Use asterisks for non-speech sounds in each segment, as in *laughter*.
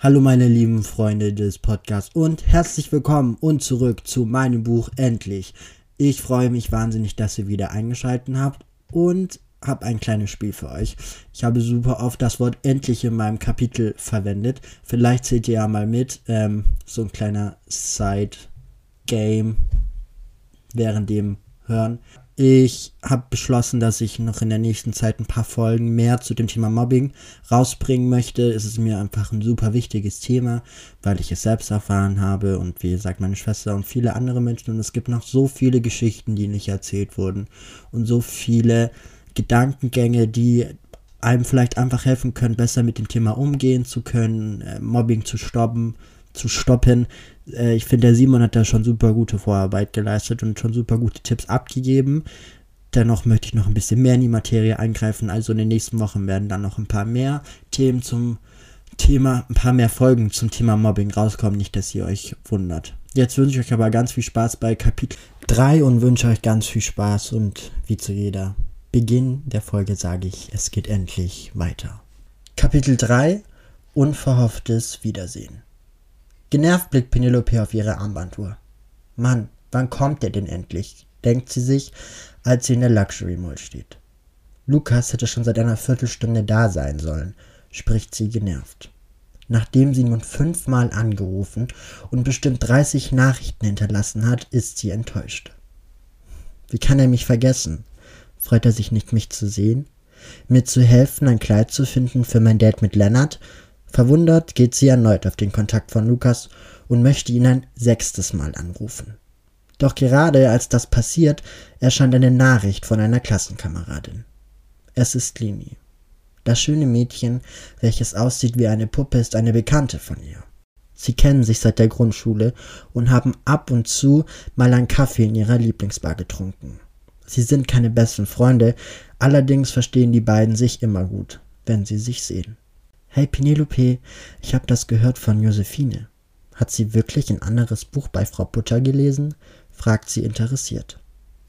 Hallo meine lieben Freunde des Podcasts und herzlich willkommen und zurück zu meinem Buch Endlich. Ich freue mich wahnsinnig, dass ihr wieder eingeschaltet habt und habe ein kleines Spiel für euch. Ich habe super oft das Wort endlich in meinem Kapitel verwendet. Vielleicht seht ihr ja mal mit. Ähm, so ein kleiner Side-Game während dem Hören. Ich habe beschlossen, dass ich noch in der nächsten Zeit ein paar Folgen mehr zu dem Thema Mobbing rausbringen möchte. Es ist mir einfach ein super wichtiges Thema, weil ich es selbst erfahren habe und wie gesagt meine Schwester und viele andere Menschen. Und es gibt noch so viele Geschichten, die nicht erzählt wurden und so viele Gedankengänge, die einem vielleicht einfach helfen können, besser mit dem Thema umgehen zu können, äh, Mobbing zu stoppen, zu stoppen, äh, ich finde, der Simon hat da schon super gute Vorarbeit geleistet und schon super gute Tipps abgegeben. Dennoch möchte ich noch ein bisschen mehr in die Materie eingreifen. Also in den nächsten Wochen werden dann noch ein paar mehr Themen zum Thema, ein paar mehr Folgen zum Thema Mobbing rauskommen. Nicht, dass ihr euch wundert. Jetzt wünsche ich euch aber ganz viel Spaß bei Kapitel 3 und wünsche euch ganz viel Spaß und wie zu jeder Beginn der Folge sage ich, es geht endlich weiter. Kapitel 3 Unverhofftes Wiedersehen. Genervt blickt Penelope auf ihre Armbanduhr. Mann, wann kommt er denn endlich? denkt sie sich, als sie in der Luxury Mall steht. Lukas hätte schon seit einer Viertelstunde da sein sollen, spricht sie genervt. Nachdem sie nun fünfmal angerufen und bestimmt 30 Nachrichten hinterlassen hat, ist sie enttäuscht. Wie kann er mich vergessen? Freut er sich nicht, mich zu sehen? Mir zu helfen, ein Kleid zu finden für mein Date mit Lennart Verwundert geht sie erneut auf den Kontakt von Lukas und möchte ihn ein sechstes Mal anrufen. Doch gerade als das passiert, erscheint eine Nachricht von einer Klassenkameradin. Es ist Lini. Das schöne Mädchen, welches aussieht wie eine Puppe, ist eine Bekannte von ihr. Sie kennen sich seit der Grundschule und haben ab und zu mal einen Kaffee in ihrer Lieblingsbar getrunken. Sie sind keine besten Freunde, allerdings verstehen die beiden sich immer gut, wenn sie sich sehen. Hey Penelope, ich habe das gehört von Josephine. Hat sie wirklich ein anderes Buch bei Frau Butter gelesen? fragt sie interessiert.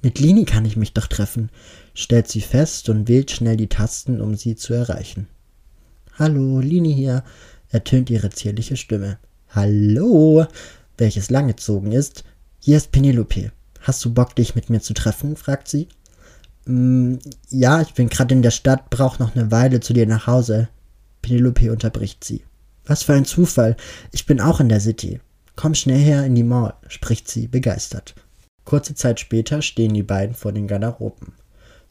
Mit Lini kann ich mich doch treffen, stellt sie fest und wählt schnell die Tasten, um sie zu erreichen. Hallo, Lini hier, ertönt ihre zierliche Stimme. Hallo, welches langgezogen ist. Hier ist Penelope. Hast du Bock, dich mit mir zu treffen? fragt sie. Mm, ja, ich bin gerade in der Stadt, brauch noch eine Weile zu dir nach Hause. Penelope unterbricht sie. Was für ein Zufall. Ich bin auch in der City. Komm schnell her in die Mall, spricht sie begeistert. Kurze Zeit später stehen die beiden vor den Garderoben.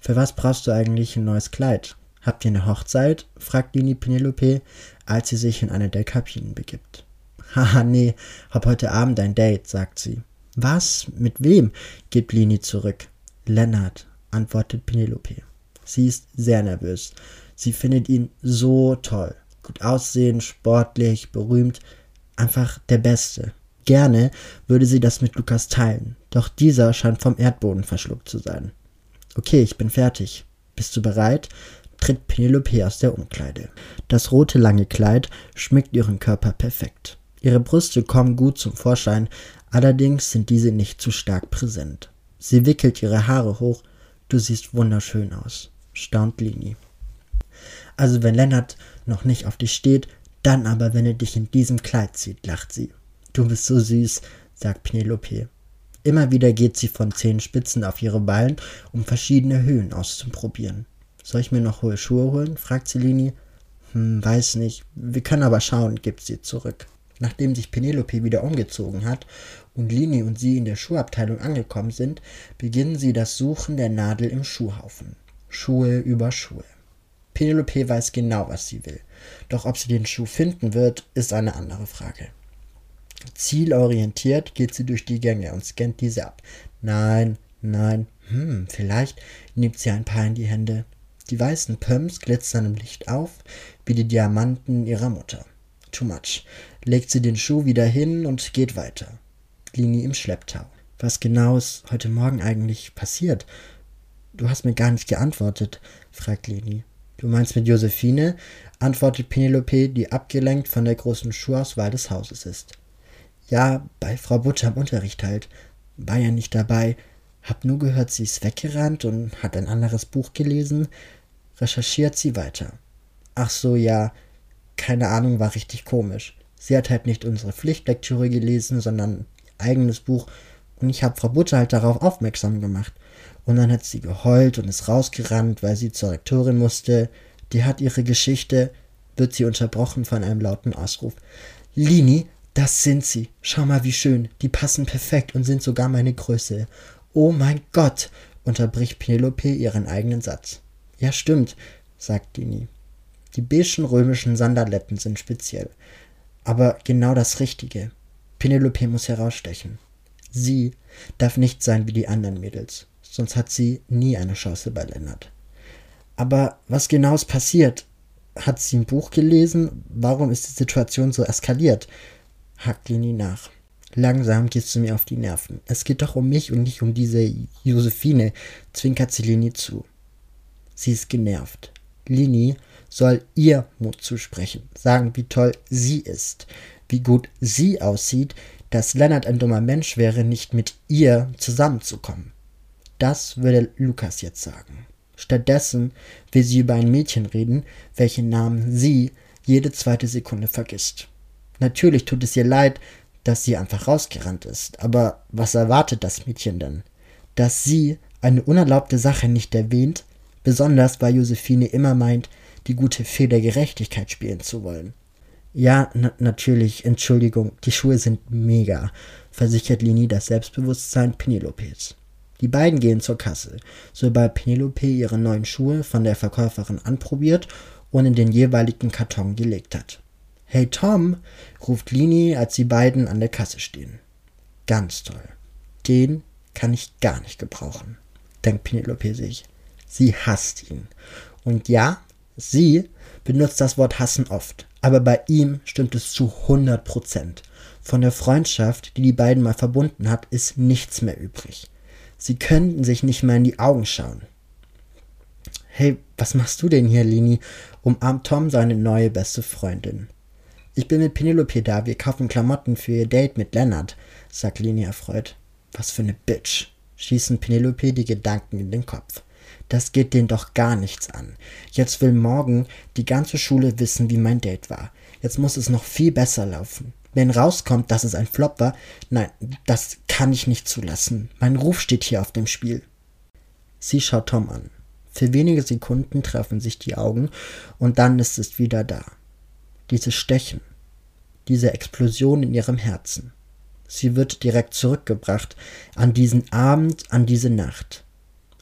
Für was brauchst du eigentlich ein neues Kleid? Habt ihr eine Hochzeit? fragt Lini Penelope, als sie sich in eine der Kabinen begibt. Haha, nee, hab heute Abend ein Date, sagt sie. Was? Mit wem? gibt Lini zurück. Lennart, antwortet Penelope. Sie ist sehr nervös. Sie findet ihn so toll. Gut aussehen, sportlich, berühmt, einfach der Beste. Gerne würde sie das mit Lukas teilen, doch dieser scheint vom Erdboden verschluckt zu sein. Okay, ich bin fertig. Bist du bereit? tritt Penelope aus der Umkleide. Das rote lange Kleid schmückt ihren Körper perfekt. Ihre Brüste kommen gut zum Vorschein, allerdings sind diese nicht zu stark präsent. Sie wickelt ihre Haare hoch. Du siehst wunderschön aus, staunt Lini. Also wenn Lennart noch nicht auf dich steht, dann aber, wenn er dich in diesem Kleid sieht, lacht sie. Du bist so süß, sagt Penelope. Immer wieder geht sie von Zehenspitzen auf ihre Ballen, um verschiedene Höhen auszuprobieren. Soll ich mir noch hohe Schuhe holen? fragt Celini. Hm, weiß nicht. Wir können aber schauen, gibt sie zurück. Nachdem sich Penelope wieder umgezogen hat und Lini und sie in der Schuhabteilung angekommen sind, beginnen sie das Suchen der Nadel im Schuhhaufen. Schuhe über Schuhe. Penelope weiß genau, was sie will. Doch ob sie den Schuh finden wird, ist eine andere Frage. Zielorientiert geht sie durch die Gänge und scannt diese ab. Nein, nein, hm, vielleicht nimmt sie ein paar in die Hände. Die weißen Pumps glitzern im Licht auf, wie die Diamanten ihrer Mutter. Too much. Legt sie den Schuh wieder hin und geht weiter. Lini im Schlepptau. Was genau ist heute Morgen eigentlich passiert? Du hast mir gar nicht geantwortet, fragt Leni. Du meinst mit Josephine? antwortet Penelope, die abgelenkt von der großen Schuhauswahl des Hauses ist. Ja, bei Frau Butter im Unterricht halt. War ja nicht dabei. Hab nur gehört, sie ist weggerannt und hat ein anderes Buch gelesen. Recherchiert sie weiter. Ach so, ja. Keine Ahnung, war richtig komisch. Sie hat halt nicht unsere Pflichtlektüre gelesen, sondern ein eigenes Buch. Und ich habe Frau Butter halt darauf aufmerksam gemacht. Und dann hat sie geheult und ist rausgerannt, weil sie zur Rektorin musste. Die hat ihre Geschichte, wird sie unterbrochen von einem lauten Ausruf. Lini, das sind sie. Schau mal, wie schön. Die passen perfekt und sind sogar meine Größe. Oh mein Gott, unterbricht Penelope ihren eigenen Satz. Ja, stimmt, sagt Lini. Die beigen römischen Sandaletten sind speziell. Aber genau das Richtige. Penelope muss herausstechen. Sie darf nicht sein wie die anderen Mädels sonst hat sie nie eine Chance bei Lennart. Aber was genau ist passiert? Hat sie ein Buch gelesen? Warum ist die Situation so eskaliert? hakt Lini nach. Langsam gehst du mir auf die Nerven. Es geht doch um mich und nicht um diese Josephine, zwinkert sie Lini zu. Sie ist genervt. Lini soll ihr Mut zusprechen, sagen, wie toll sie ist, wie gut sie aussieht, dass Lennart ein dummer Mensch wäre, nicht mit ihr zusammenzukommen. Das würde Lukas jetzt sagen. Stattdessen will sie über ein Mädchen reden, welchen Namen sie jede zweite Sekunde vergisst. Natürlich tut es ihr leid, dass sie einfach rausgerannt ist, aber was erwartet das Mädchen denn? Dass sie eine unerlaubte Sache nicht erwähnt, besonders weil Josephine immer meint, die gute Fee der Gerechtigkeit spielen zu wollen. Ja, natürlich, Entschuldigung, die Schuhe sind mega, versichert Lini das Selbstbewusstsein Penelopes. Die beiden gehen zur Kasse, sobald Penelope ihre neuen Schuhe von der Verkäuferin anprobiert und in den jeweiligen Karton gelegt hat. Hey Tom, ruft Lini, als die beiden an der Kasse stehen. Ganz toll. Den kann ich gar nicht gebrauchen, denkt Penelope sich. Sie hasst ihn. Und ja, sie benutzt das Wort hassen oft, aber bei ihm stimmt es zu 100 Prozent. Von der Freundschaft, die die beiden mal verbunden hat, ist nichts mehr übrig. Sie könnten sich nicht mal in die Augen schauen. Hey, was machst du denn hier, Lini? umarmt Tom seine neue beste Freundin. Ich bin mit Penelope da, wir kaufen Klamotten für ihr Date mit Leonard, sagt Lini erfreut. Was für eine Bitch, schießen Penelope die Gedanken in den Kopf. Das geht den doch gar nichts an. Jetzt will morgen die ganze Schule wissen, wie mein Date war. Jetzt muss es noch viel besser laufen. Wenn rauskommt, dass es ein Flop war, nein, das kann ich nicht zulassen. Mein Ruf steht hier auf dem Spiel. Sie schaut Tom an. Für wenige Sekunden treffen sich die Augen und dann ist es wieder da. Dieses Stechen, diese Explosion in ihrem Herzen. Sie wird direkt zurückgebracht an diesen Abend, an diese Nacht.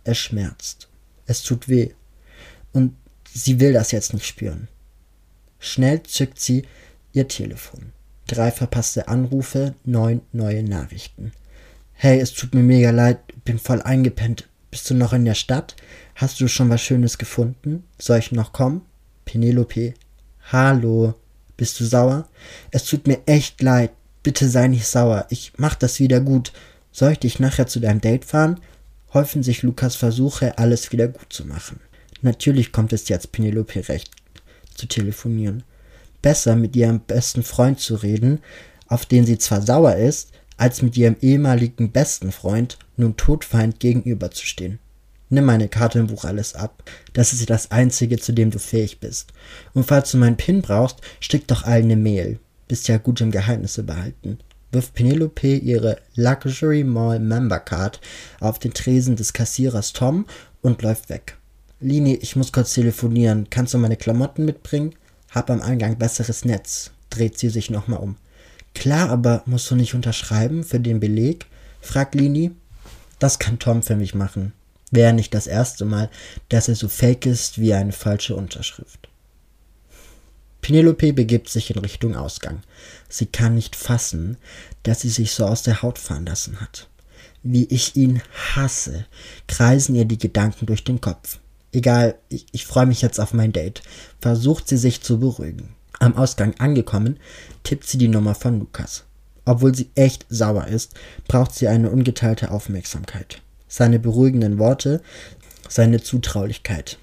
Es schmerzt. Es tut weh. Und sie will das jetzt nicht spüren. Schnell zückt sie ihr Telefon. Drei verpasste Anrufe, neun neue Nachrichten. Hey, es tut mir mega leid, bin voll eingepennt. Bist du noch in der Stadt? Hast du schon was Schönes gefunden? Soll ich noch kommen? Penelope. Hallo. Bist du sauer? Es tut mir echt leid. Bitte sei nicht sauer. Ich mach das wieder gut. Soll ich dich nachher zu deinem Date fahren? Häufen sich Lukas Versuche, alles wieder gut zu machen. Natürlich kommt es jetzt Penelope recht, zu telefonieren besser, mit ihrem besten Freund zu reden, auf den sie zwar sauer ist, als mit ihrem ehemaligen besten Freund, nun Todfeind, gegenüberzustehen. Nimm meine Karte im Buch alles ab. Das ist das Einzige, zu dem du fähig bist. Und falls du meinen Pin brauchst, schick doch allen eine Mail. Bist ja gut im Geheimnisse behalten. Wirft Penelope ihre Luxury Mall Member Card auf den Tresen des Kassierers Tom und läuft weg. Lini, ich muss kurz telefonieren. Kannst du meine Klamotten mitbringen? Hab am Eingang besseres Netz, dreht sie sich nochmal um. Klar, aber musst du nicht unterschreiben für den Beleg? fragt Lini. Das kann Tom für mich machen. Wäre nicht das erste Mal, dass er so fake ist wie eine falsche Unterschrift. Penelope begibt sich in Richtung Ausgang. Sie kann nicht fassen, dass sie sich so aus der Haut fahren lassen hat. Wie ich ihn hasse, kreisen ihr die Gedanken durch den Kopf. Egal, ich, ich freue mich jetzt auf mein Date. Versucht sie sich zu beruhigen. Am Ausgang angekommen, tippt sie die Nummer von Lukas. Obwohl sie echt sauer ist, braucht sie eine ungeteilte Aufmerksamkeit. Seine beruhigenden Worte, seine Zutraulichkeit.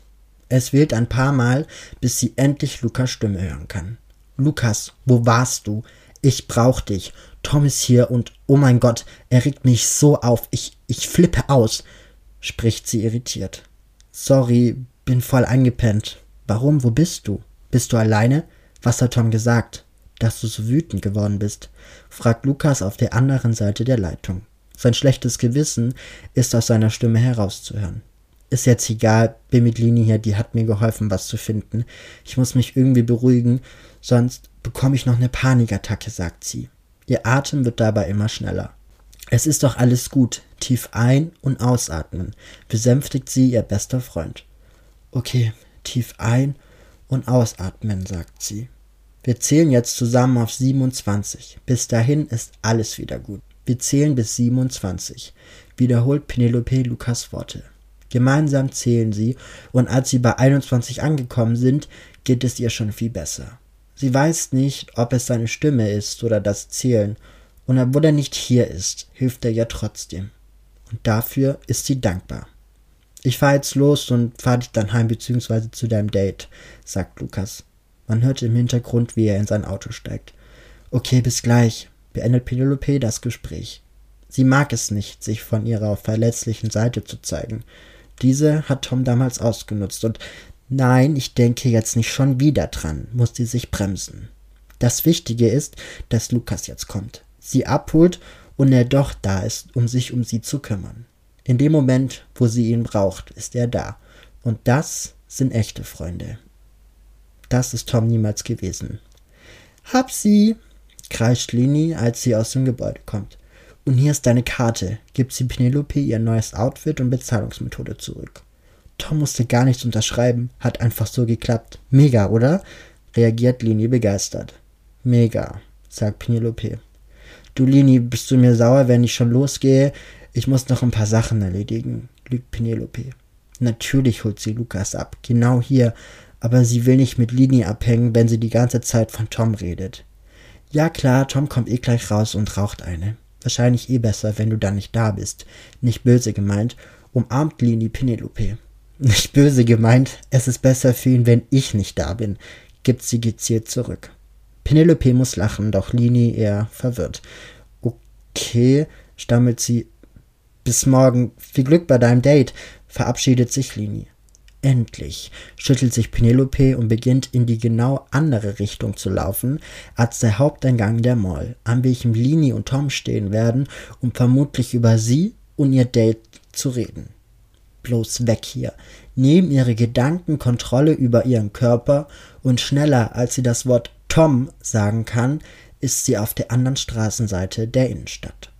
Es wählt ein paar Mal, bis sie endlich Lukas Stimme hören kann. Lukas, wo warst du? Ich brauch dich. Tom ist hier und oh mein Gott, er regt mich so auf. Ich, ich flippe aus, spricht sie irritiert. Sorry, bin voll eingepennt. Warum? Wo bist du? Bist du alleine? Was hat Tom gesagt? dass du so wütend geworden bist? fragt Lukas auf der anderen Seite der Leitung. Sein schlechtes Gewissen ist aus seiner Stimme herauszuhören. Ist jetzt egal, bin mit Lini hier, die hat mir geholfen, was zu finden. Ich muss mich irgendwie beruhigen, sonst bekomme ich noch eine Panikattacke, sagt sie. Ihr Atem wird dabei immer schneller. Es ist doch alles gut. Tief ein- und ausatmen, besänftigt sie ihr bester Freund. Okay, tief ein- und ausatmen, sagt sie. Wir zählen jetzt zusammen auf 27. Bis dahin ist alles wieder gut. Wir zählen bis 27. Wiederholt Penelope Lukas Worte. Gemeinsam zählen sie, und als sie bei 21 angekommen sind, geht es ihr schon viel besser. Sie weiß nicht, ob es seine Stimme ist oder das Zählen, und obwohl er nicht hier ist, hilft er ihr trotzdem. Und dafür ist sie dankbar. Ich fahr jetzt los und fahr dich dann heim bzw. zu deinem Date, sagt Lukas. Man hört im Hintergrund, wie er in sein Auto steigt. Okay, bis gleich, beendet Penelope das Gespräch. Sie mag es nicht, sich von ihrer verletzlichen Seite zu zeigen. Diese hat Tom damals ausgenutzt und nein, ich denke jetzt nicht schon wieder dran, muss sie sich bremsen. Das Wichtige ist, dass Lukas jetzt kommt, sie abholt und er doch da ist, um sich um sie zu kümmern. In dem Moment, wo sie ihn braucht, ist er da. Und das sind echte Freunde. Das ist Tom niemals gewesen. Hab sie, kreischt Lini, als sie aus dem Gebäude kommt. Und hier ist deine Karte, gibt sie Penelope ihr neues Outfit und Bezahlungsmethode zurück. Tom musste gar nichts unterschreiben, hat einfach so geklappt. Mega, oder? reagiert Lini begeistert. Mega, sagt Penelope. Du Lini, bist du mir sauer, wenn ich schon losgehe? Ich muss noch ein paar Sachen erledigen, lügt Penelope. Natürlich holt sie Lukas ab, genau hier, aber sie will nicht mit Lini abhängen, wenn sie die ganze Zeit von Tom redet. Ja klar, Tom kommt eh gleich raus und raucht eine. Wahrscheinlich eh besser, wenn du dann nicht da bist. Nicht böse gemeint, umarmt Lini Penelope. *laughs* Nicht böse gemeint, es ist besser für ihn, wenn ich nicht da bin, gibt sie gezielt zurück. Penelope muss lachen, doch Lini eher verwirrt. Okay, stammelt sie. Bis morgen. Viel Glück bei deinem Date, verabschiedet sich Lini. Endlich schüttelt sich Penelope und beginnt in die genau andere Richtung zu laufen als der Haupteingang der Mall, an welchem Lini und Tom stehen werden, um vermutlich über sie und ihr Date zu reden. Bloß weg hier. Nehmen ihre Gedanken Kontrolle über ihren Körper und schneller als sie das Wort Tom sagen kann, ist sie auf der anderen Straßenseite der Innenstadt.